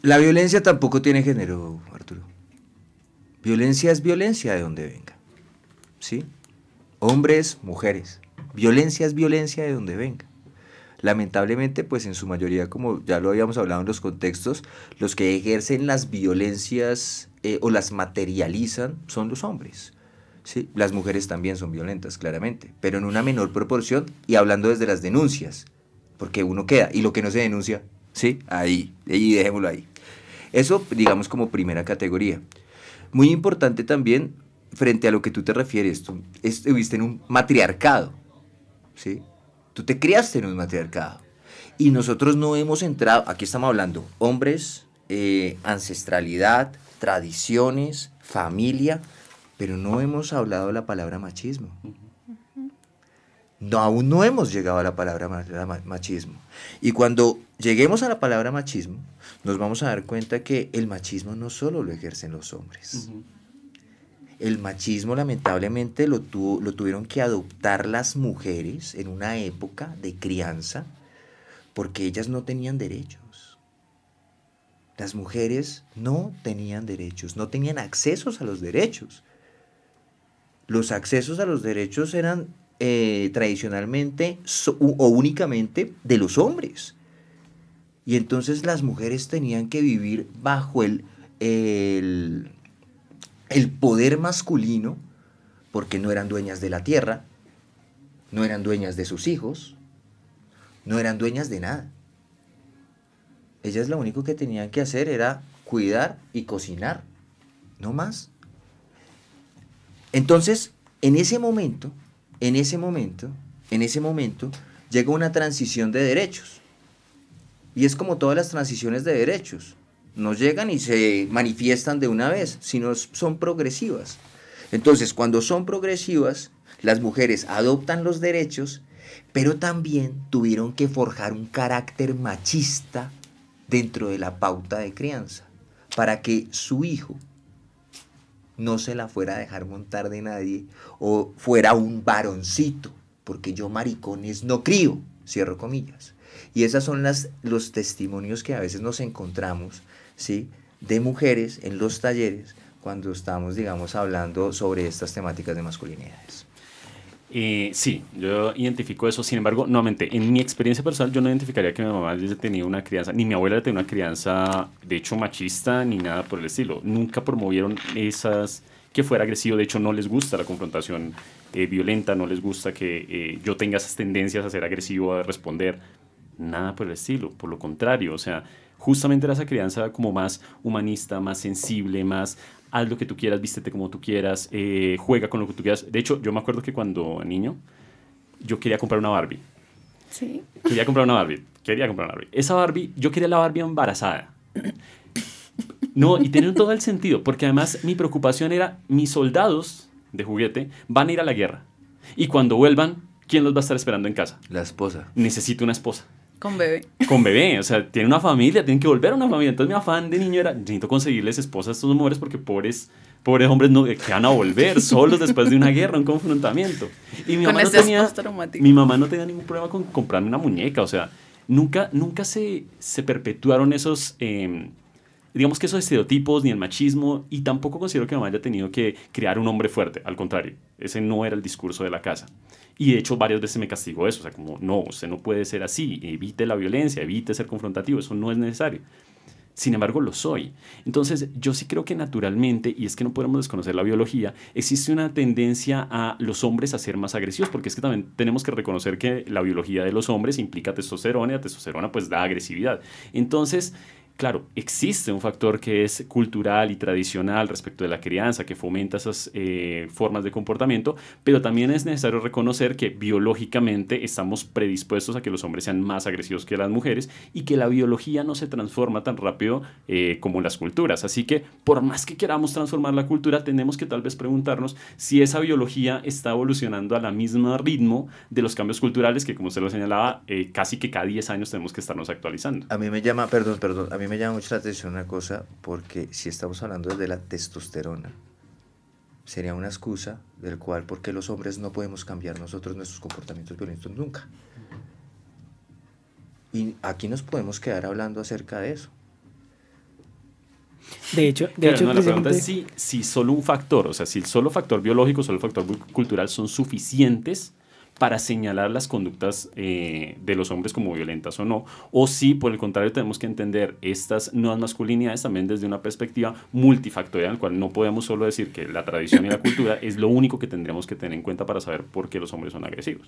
La violencia tampoco tiene género, Arturo. Violencia es violencia de donde venga. ¿Sí? Hombres, mujeres. Violencia es violencia de donde venga lamentablemente, pues en su mayoría, como ya lo habíamos hablado en los contextos, los que ejercen las violencias eh, o las materializan son los hombres. ¿sí? Las mujeres también son violentas, claramente, pero en una menor proporción y hablando desde las denuncias, porque uno queda, y lo que no se denuncia, ¿sí? Ahí, ahí dejémoslo ahí. Eso, digamos, como primera categoría. Muy importante también, frente a lo que tú te refieres, tú estuviste en un matriarcado, ¿sí? Tú te criaste en un matriarcado. Y nosotros no hemos entrado, aquí estamos hablando, hombres, eh, ancestralidad, tradiciones, familia, pero no hemos hablado la palabra machismo. No, aún no hemos llegado a la palabra machismo. Y cuando lleguemos a la palabra machismo, nos vamos a dar cuenta que el machismo no solo lo ejercen los hombres el machismo lamentablemente lo, lo tuvieron que adoptar las mujeres en una época de crianza porque ellas no tenían derechos. Las mujeres no tenían derechos, no tenían accesos a los derechos. Los accesos a los derechos eran eh, tradicionalmente o únicamente de los hombres. Y entonces las mujeres tenían que vivir bajo el, el el poder masculino, porque no eran dueñas de la tierra, no eran dueñas de sus hijos, no eran dueñas de nada. Ellas lo único que tenían que hacer era cuidar y cocinar, no más. Entonces, en ese momento, en ese momento, en ese momento, llega una transición de derechos. Y es como todas las transiciones de derechos no llegan y se manifiestan de una vez, sino son progresivas. Entonces, cuando son progresivas, las mujeres adoptan los derechos, pero también tuvieron que forjar un carácter machista dentro de la pauta de crianza, para que su hijo no se la fuera a dejar montar de nadie o fuera un varoncito, porque yo maricones no crío, cierro comillas. Y esos son las, los testimonios que a veces nos encontramos, ¿sí? De mujeres en los talleres cuando estamos, digamos, hablando sobre estas temáticas de masculinidades. Eh, sí, yo identifico eso. Sin embargo, nuevamente, en mi experiencia personal, yo no identificaría que mi mamá haya tenido una crianza, ni mi abuela tenido una crianza, de hecho, machista, ni nada por el estilo. Nunca promovieron esas, que fuera agresivo. De hecho, no les gusta la confrontación eh, violenta, no les gusta que eh, yo tenga esas tendencias a ser agresivo, a responder. Nada por el estilo. Por lo contrario, o sea, justamente era esa crianza como más humanista, más sensible, más haz lo que tú quieras, vístete como tú quieras, eh, juega con lo que tú quieras. De hecho, yo me acuerdo que cuando niño yo quería comprar una Barbie. Sí. Quería comprar una Barbie. Quería comprar una Barbie. Esa Barbie, yo quería la Barbie embarazada. No, y tiene todo el sentido, porque además mi preocupación era, mis soldados de juguete van a ir a la guerra. Y cuando vuelvan, ¿quién los va a estar esperando en casa? La esposa. Necesito una esposa. Con bebé. Con bebé, o sea, tiene una familia, tienen que volver a una familia. Entonces mi afán de niño era, necesito conseguirles esposas a estos hombres porque pobres, pobres hombres no, que van a volver solos después de una guerra, un confrontamiento. Y mi Con mamá, no tenía, mi mamá no tenía ningún problema con comprarme una muñeca, o sea, nunca, nunca se, se perpetuaron esos... eh, digamos que esos estereotipos ni el machismo y tampoco considero que mi mamá haya tenido que crear un hombre fuerte, al contrario, ese no era el discurso de la casa. Y de hecho varias veces me castigó eso, o sea, como, no, usted no puede ser así, evite la violencia, evite ser confrontativo, eso no es necesario. Sin embargo, lo soy. Entonces, yo sí creo que naturalmente, y es que no podemos desconocer la biología, existe una tendencia a los hombres a ser más agresivos, porque es que también tenemos que reconocer que la biología de los hombres implica testosterona y la testosterona pues da agresividad. Entonces, Claro, existe un factor que es cultural y tradicional respecto de la crianza que fomenta esas eh, formas de comportamiento, pero también es necesario reconocer que biológicamente estamos predispuestos a que los hombres sean más agresivos que las mujeres y que la biología no se transforma tan rápido eh, como las culturas. Así que por más que queramos transformar la cultura, tenemos que tal vez preguntarnos si esa biología está evolucionando a la misma ritmo de los cambios culturales que, como usted lo señalaba, eh, casi que cada 10 años tenemos que estarnos actualizando. A mí me llama, perdón, perdón, a mí me llama mucho la atención una cosa, porque si estamos hablando de la testosterona, sería una excusa del cual, porque los hombres no podemos cambiar nosotros nuestros comportamientos violentos nunca? Y aquí nos podemos quedar hablando acerca de eso. De hecho, de Claro, hecho no, la pregunta es si, si solo un factor, o sea, si solo factor biológico, solo factor bu- cultural son suficientes para señalar las conductas eh, de los hombres como violentas o no, o si por el contrario tenemos que entender estas nuevas masculinidades también desde una perspectiva multifactorial, en cual no podemos solo decir que la tradición y la cultura es lo único que tendremos que tener en cuenta para saber por qué los hombres son agresivos.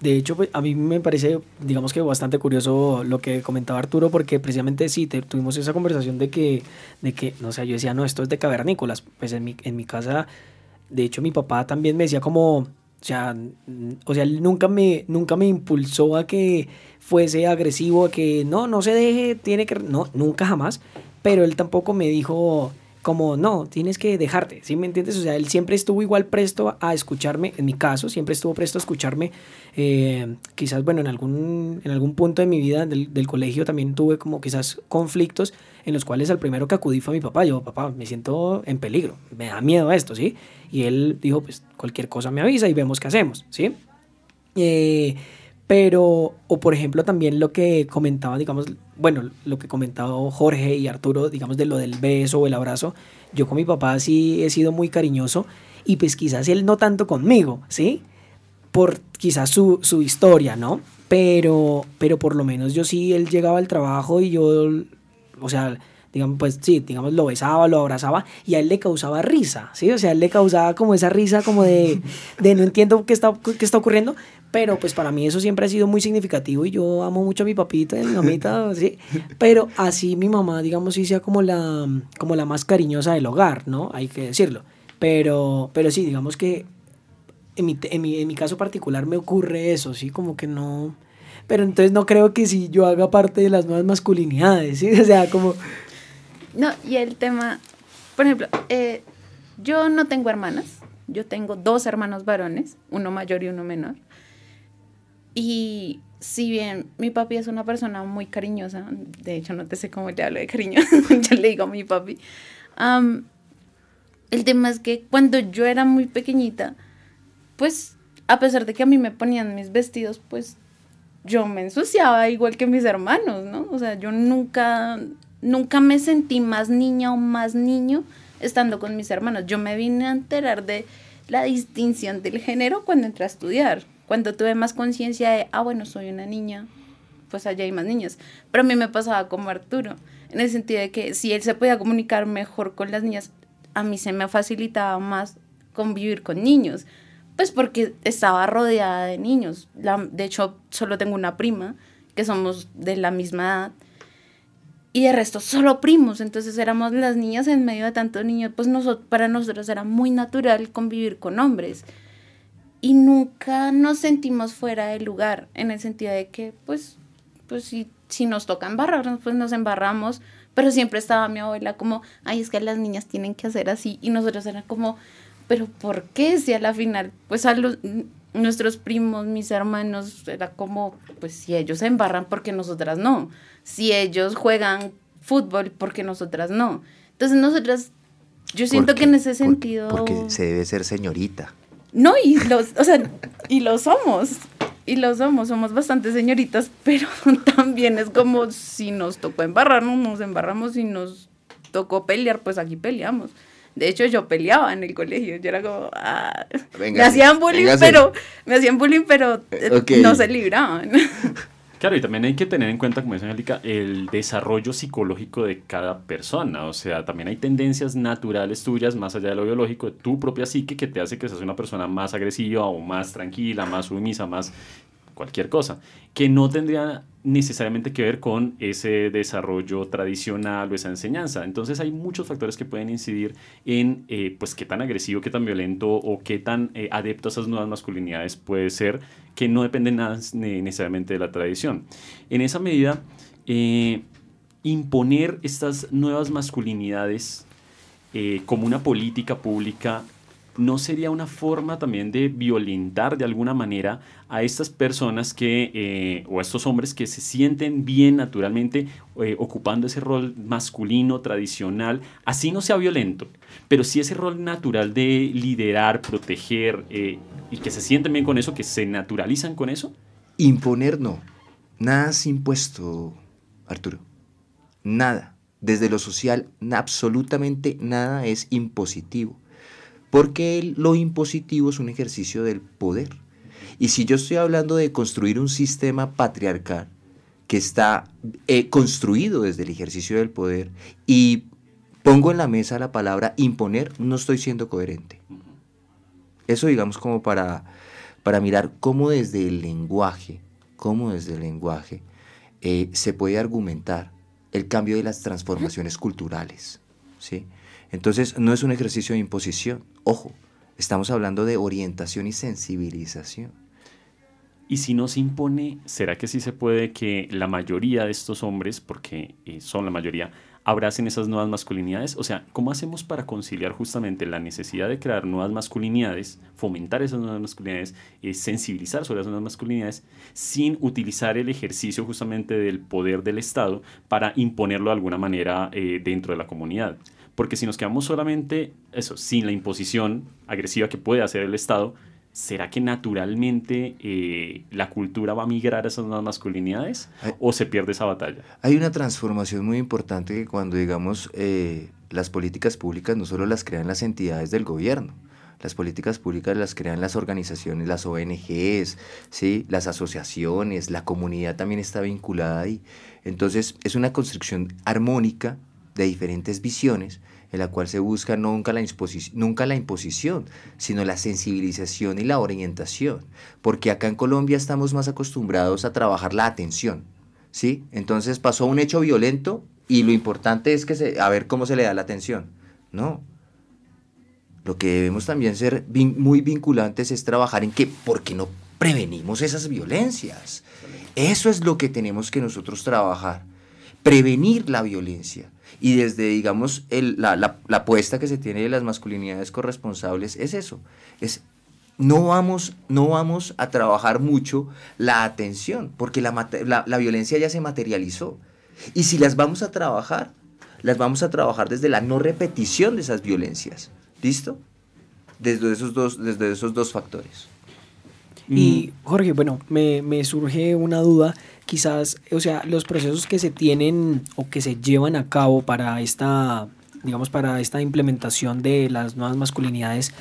De hecho, pues, a mí me parece, digamos que bastante curioso lo que comentaba Arturo, porque precisamente sí, te- tuvimos esa conversación de que, de que, no sé, yo decía, no, esto es de cavernícolas. Pues en mi, en mi casa, de hecho, mi papá también me decía como, o sea, o sea, nunca me, nunca me impulsó a que fuese agresivo, a que no, no se deje, tiene que, no, nunca jamás, pero él tampoco me dijo como, no, tienes que dejarte, ¿sí me entiendes? O sea, él siempre estuvo igual presto a escucharme, en mi caso, siempre estuvo presto a escucharme, eh, quizás, bueno, en algún, en algún punto de mi vida del, del colegio también tuve como quizás conflictos en los cuales al primero que acudí fue a mi papá, yo, papá, me siento en peligro, me da miedo esto, ¿sí? Y él dijo, pues cualquier cosa me avisa y vemos qué hacemos, ¿sí? Eh, pero, o por ejemplo, también lo que comentaba, digamos, bueno, lo que comentaba Jorge y Arturo, digamos, de lo del beso o el abrazo. Yo con mi papá sí he sido muy cariñoso y pues quizás él no tanto conmigo, ¿sí? Por quizás su, su historia, ¿no? Pero, pero por lo menos yo sí, él llegaba al trabajo y yo, o sea, digamos, pues sí, digamos, lo besaba, lo abrazaba y a él le causaba risa, ¿sí? O sea, él le causaba como esa risa como de, de no entiendo qué está, qué está ocurriendo, pero pues para mí eso siempre ha sido muy significativo y yo amo mucho a mi papita a mi mamita, ¿sí? Pero así mi mamá, digamos, sí sea como la, como la más cariñosa del hogar, ¿no? Hay que decirlo. Pero, pero sí, digamos que en mi, en, mi, en mi caso particular me ocurre eso, ¿sí? Como que no... Pero entonces no creo que si yo haga parte de las nuevas masculinidades, ¿sí? O sea, como... No, y el tema, por ejemplo, eh, yo no tengo hermanas, Yo tengo dos hermanos varones, uno mayor y uno menor. Y si bien mi papi es una persona muy cariñosa, de hecho no te sé cómo le hablo de cariño, yo le digo a mi papi, el tema es que cuando yo era muy pequeñita, pues a pesar de que a mí me ponían mis vestidos, pues yo me ensuciaba igual que mis hermanos, ¿no? O sea, yo nunca, nunca me sentí más niña o más niño estando con mis hermanos. Yo me vine a enterar de la distinción del género cuando entré a estudiar, cuando tuve más conciencia de, ah, bueno, soy una niña, pues allá hay más niñas. Pero a mí me pasaba como Arturo, en el sentido de que si él se podía comunicar mejor con las niñas, a mí se me facilitaba más convivir con niños, pues porque estaba rodeada de niños. de hecho, solo tengo una prima, que somos de la misma edad, y de resto solo primos, entonces éramos las niñas en medio de tantos niños, pues nosotros, para nosotros era muy natural convivir con hombres. Y nunca nos sentimos fuera del lugar, en el sentido de que, pues, pues si, si nos toca embarrarnos, pues nos embarramos, pero siempre estaba mi abuela como, ay, es que las niñas tienen que hacer así, y nosotros era como, pero ¿por qué? Si a la final, pues a los, nuestros primos, mis hermanos, era como, pues si ellos se embarran, porque nosotras no? Si ellos juegan fútbol, porque nosotras no? Entonces nosotras, yo siento que en ese sentido... porque se debe ser señorita. No, y los, o sea, y lo somos, y lo somos, somos bastante señoritas, pero también es como si nos tocó embarrarnos, nos embarramos, y nos tocó pelear, pues aquí peleamos. De hecho, yo peleaba en el colegio. Yo era como, ah, me hacían bullying, pero me hacían bullying, pero eh, no se libraban. Claro, y también hay que tener en cuenta, como dice Angélica, el desarrollo psicológico de cada persona. O sea, también hay tendencias naturales tuyas, más allá de lo biológico, de tu propia psique, que te hace que seas una persona más agresiva o más tranquila, más sumisa, más cualquier cosa, que no tendría necesariamente que ver con ese desarrollo tradicional o esa enseñanza. Entonces hay muchos factores que pueden incidir en eh, pues qué tan agresivo, qué tan violento o qué tan eh, adepto a esas nuevas masculinidades puede ser, que no depende nada necesariamente de la tradición. En esa medida, eh, imponer estas nuevas masculinidades como una política pública ¿no sería una forma también de violentar de alguna manera a estas personas que, eh, o a estos hombres que se sienten bien naturalmente eh, ocupando ese rol masculino, tradicional, así no sea violento, pero sí ese rol natural de liderar, proteger eh, y que se sienten bien con eso, que se naturalizan con eso? Imponer no, nada es impuesto, Arturo, nada. Desde lo social, absolutamente nada es impositivo porque lo impositivo es un ejercicio del poder. Y si yo estoy hablando de construir un sistema patriarcal que está eh, construido desde el ejercicio del poder y pongo en la mesa la palabra imponer, no estoy siendo coherente. Eso digamos como para, para mirar cómo desde el lenguaje, cómo desde el lenguaje eh, se puede argumentar el cambio de las transformaciones culturales. ¿sí? Entonces, no es un ejercicio de imposición. Ojo, estamos hablando de orientación y sensibilización. Y si no se impone, ¿será que sí se puede que la mayoría de estos hombres, porque eh, son la mayoría, abracen esas nuevas masculinidades? O sea, ¿cómo hacemos para conciliar justamente la necesidad de crear nuevas masculinidades, fomentar esas nuevas masculinidades, eh, sensibilizar sobre esas nuevas masculinidades, sin utilizar el ejercicio justamente del poder del Estado para imponerlo de alguna manera eh, dentro de la comunidad? Porque si nos quedamos solamente, eso, sin la imposición agresiva que puede hacer el Estado, ¿será que naturalmente eh, la cultura va a migrar a esas nuevas masculinidades o se pierde esa batalla? Hay una transformación muy importante que cuando, digamos, eh, las políticas públicas no solo las crean las entidades del gobierno, las políticas públicas las crean las organizaciones, las ONGs, ¿sí? las asociaciones, la comunidad también está vinculada ahí. Entonces es una construcción armónica de diferentes visiones en la cual se busca nunca la, nunca la imposición, sino la sensibilización y la orientación, porque acá en Colombia estamos más acostumbrados a trabajar la atención, ¿sí? Entonces pasó un hecho violento y lo importante es que se, a ver cómo se le da la atención, ¿no? Lo que debemos también ser muy vinculantes es trabajar en que, ¿por qué no prevenimos esas violencias? Eso es lo que tenemos que nosotros trabajar, prevenir la violencia Y desde, digamos, el, la, la, la apuesta que se tiene de las masculinidades corresponsables es eso, es no vamos, no vamos a trabajar mucho la atención, porque la, la, la, violencia ya se materializó. Y si las vamos a trabajar, las vamos a trabajar desde la no repetición de esas violencias. ¿Listo? Desde esos dos, desde esos dos factores. Y Jorge, bueno, me, me surge una duda. Quizás, o sea, los procesos que se tienen o que se llevan a cabo para esta, digamos, para esta implementación de las nuevas masculinidades,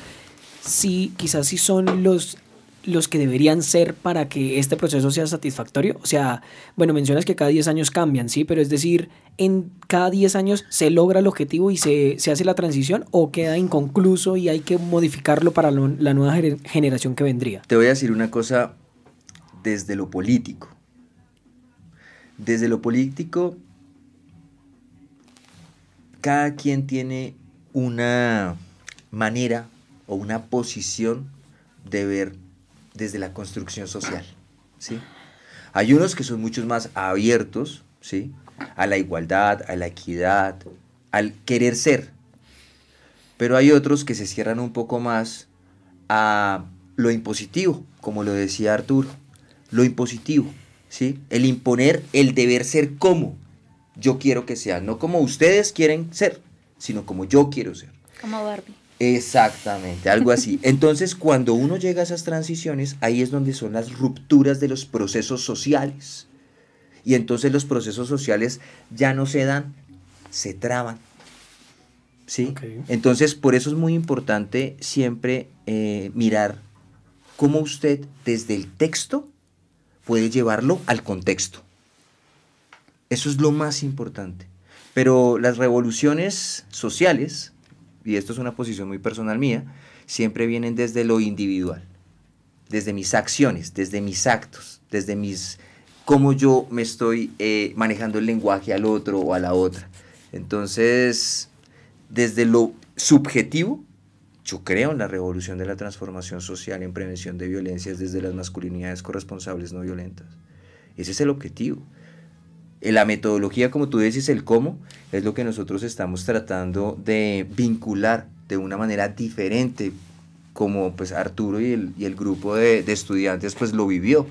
sí, quizás sí son los los que deberían ser para que este proceso sea satisfactorio? O sea, bueno, mencionas que cada 10 años cambian, ¿sí? Pero es decir, ¿en cada 10 años se logra el objetivo y se, se hace la transición o queda inconcluso y hay que modificarlo para la nueva generación que vendría? Te voy a decir una cosa desde lo político. Desde lo político, cada quien tiene una manera o una posición de ver desde la construcción social. ¿sí? Hay unos que son muchos más abiertos ¿sí? a la igualdad, a la equidad, al querer ser. Pero hay otros que se cierran un poco más a lo impositivo, como lo decía Arturo, lo impositivo. ¿sí? El imponer el deber ser como yo quiero que sea, no como ustedes quieren ser, sino como yo quiero ser. Como Barbie. Exactamente, algo así. Entonces, cuando uno llega a esas transiciones, ahí es donde son las rupturas de los procesos sociales. Y entonces los procesos sociales ya no se dan, se traban. ¿Sí? Okay. Entonces, por eso es muy importante siempre eh, mirar cómo usted desde el texto puede llevarlo al contexto. Eso es lo más importante. Pero las revoluciones sociales, y esto es una posición muy personal mía, siempre vienen desde lo individual, desde mis acciones, desde mis actos, desde mis cómo yo me estoy eh, manejando el lenguaje al otro o a la otra. Entonces, desde lo subjetivo, yo creo en la revolución de la transformación social en prevención de violencias desde las masculinidades corresponsables no violentas. Ese es el objetivo. La metodología, como tú dices, el cómo, es lo que nosotros estamos tratando de vincular de una manera diferente, como pues Arturo y el, y el grupo de, de, estudiantes pues lo vivió.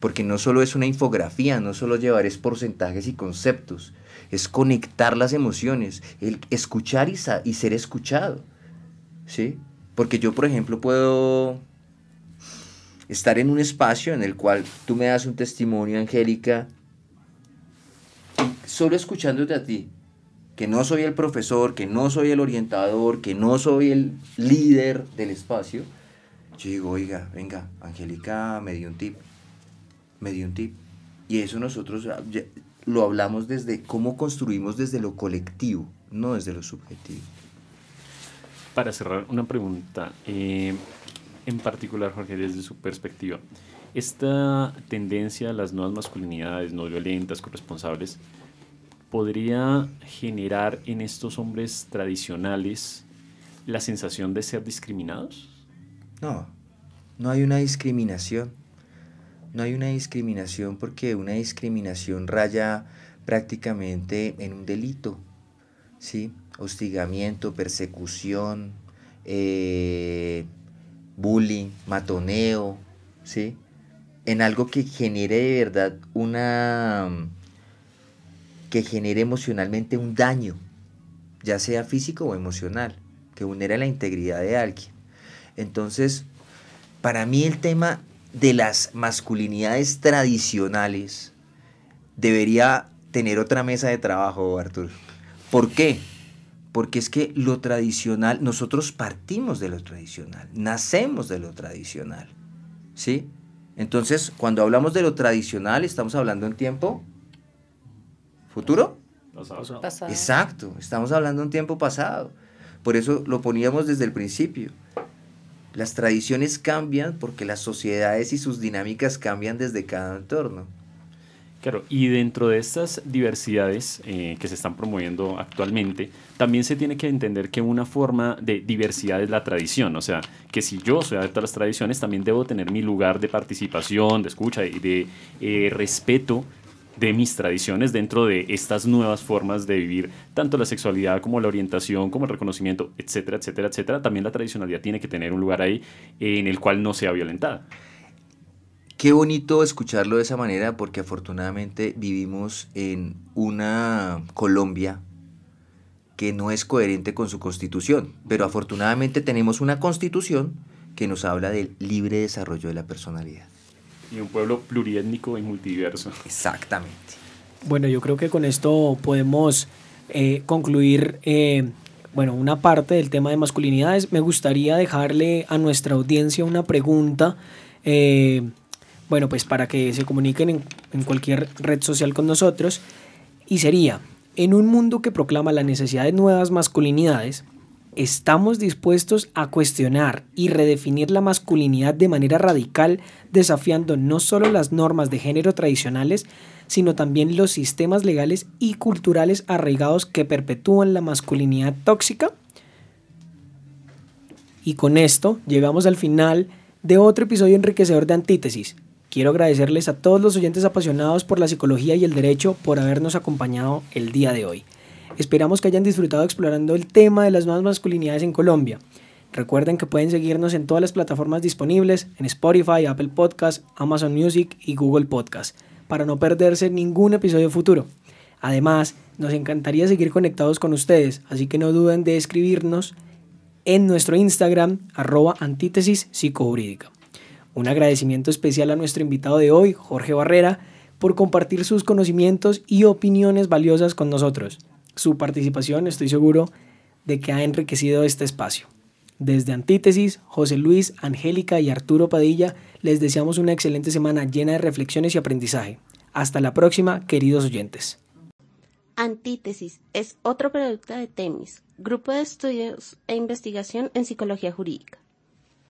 Porque no solo es una infografía, no solo llevar es porcentajes y conceptos, es conectar las emociones, el escuchar y, y ser escuchado. ¿sí? Porque yo, por ejemplo, puedo estar en un espacio en el cual tú me das un testimonio, Angélica, solo escuchándote a ti, que no soy el profesor, que no soy el orientador, que no soy el líder del espacio, yo digo, oiga, venga, Angélica me dio un tip, me dio un tip. Y eso nosotros lo hablamos desde cómo construimos desde lo colectivo, no desde lo subjetivo. Para cerrar, una pregunta. Eh, en particular, Jorge, desde su perspectiva, esta tendencia a las nuevas masculinidades no violentas, corresponsables, podría generar en estos hombres tradicionales la sensación de ser discriminados? No, no hay una discriminación. No hay una discriminación porque una discriminación raya prácticamente en un delito, ¿sí? hostigamiento, persecución, eh, bullying, matoneo, ¿sí? En algo que genere de verdad una... que genere emocionalmente un daño, ya sea físico o emocional, que vulnere la integridad de alguien. Entonces, para mí el tema de las masculinidades tradicionales debería tener otra mesa de trabajo, Artur. ¿Por qué? porque es que lo tradicional, nosotros partimos de lo tradicional, nacemos de lo tradicional, ¿sí? Entonces, cuando hablamos de lo tradicional, estamos hablando en tiempo futuro. Pasado. Pasado. Exacto, estamos hablando en tiempo pasado. Por eso lo poníamos desde el principio. Las tradiciones cambian porque las sociedades y sus dinámicas cambian desde cada entorno. Claro, y dentro de estas diversidades eh, que se están promoviendo actualmente, también se tiene que entender que una forma de diversidad es la tradición, o sea, que si yo soy adepto a las tradiciones, también debo tener mi lugar de participación, de escucha y de eh, respeto de mis tradiciones dentro de estas nuevas formas de vivir tanto la sexualidad como la orientación, como el reconocimiento, etcétera, etcétera, etcétera. También la tradicionalidad tiene que tener un lugar ahí en el cual no sea violentada. Qué bonito escucharlo de esa manera porque afortunadamente vivimos en una Colombia que no es coherente con su constitución, pero afortunadamente tenemos una constitución que nos habla del libre desarrollo de la personalidad. Y un pueblo pluriétnico y multiverso. Exactamente. Bueno, yo creo que con esto podemos eh, concluir eh, bueno, una parte del tema de masculinidades. Me gustaría dejarle a nuestra audiencia una pregunta. Eh, bueno, pues para que se comuniquen en, cualquier red social con nosotros. Y sería, en un mundo que proclama la necesidad de nuevas masculinidades, ¿estamos dispuestos a cuestionar y redefinir la masculinidad de manera radical, desafiando no solo las normas de género tradicionales, sino también los sistemas legales y culturales arraigados que perpetúan la masculinidad tóxica? Y con esto llegamos al final de otro episodio enriquecedor de Antítesis. Quiero agradecerles a todos los oyentes apasionados por la psicología y el derecho por habernos acompañado el día de hoy. Esperamos que hayan disfrutado explorando el tema de las nuevas masculinidades en Colombia. Recuerden que pueden seguirnos en todas las plataformas disponibles, en Spotify, Apple Podcasts, Amazon Music y Google Podcasts, para no perderse ningún episodio futuro. Además, nos encantaría seguir conectados con ustedes, así que no duden de escribirnos en nuestro Instagram, arroba antítesis psicojurídica. Un agradecimiento especial a nuestro invitado de hoy, Jorge Barrera, por compartir sus conocimientos y opiniones valiosas con nosotros. Su participación, estoy seguro, de que ha enriquecido este espacio. Desde Antítesis, José Luis, Angélica y Arturo Padilla les deseamos una excelente semana llena de reflexiones y aprendizaje. Hasta la próxima, queridos oyentes. Antítesis es otro producto de TEMIS, Grupo de Estudios e Investigación en Psicología Jurídica.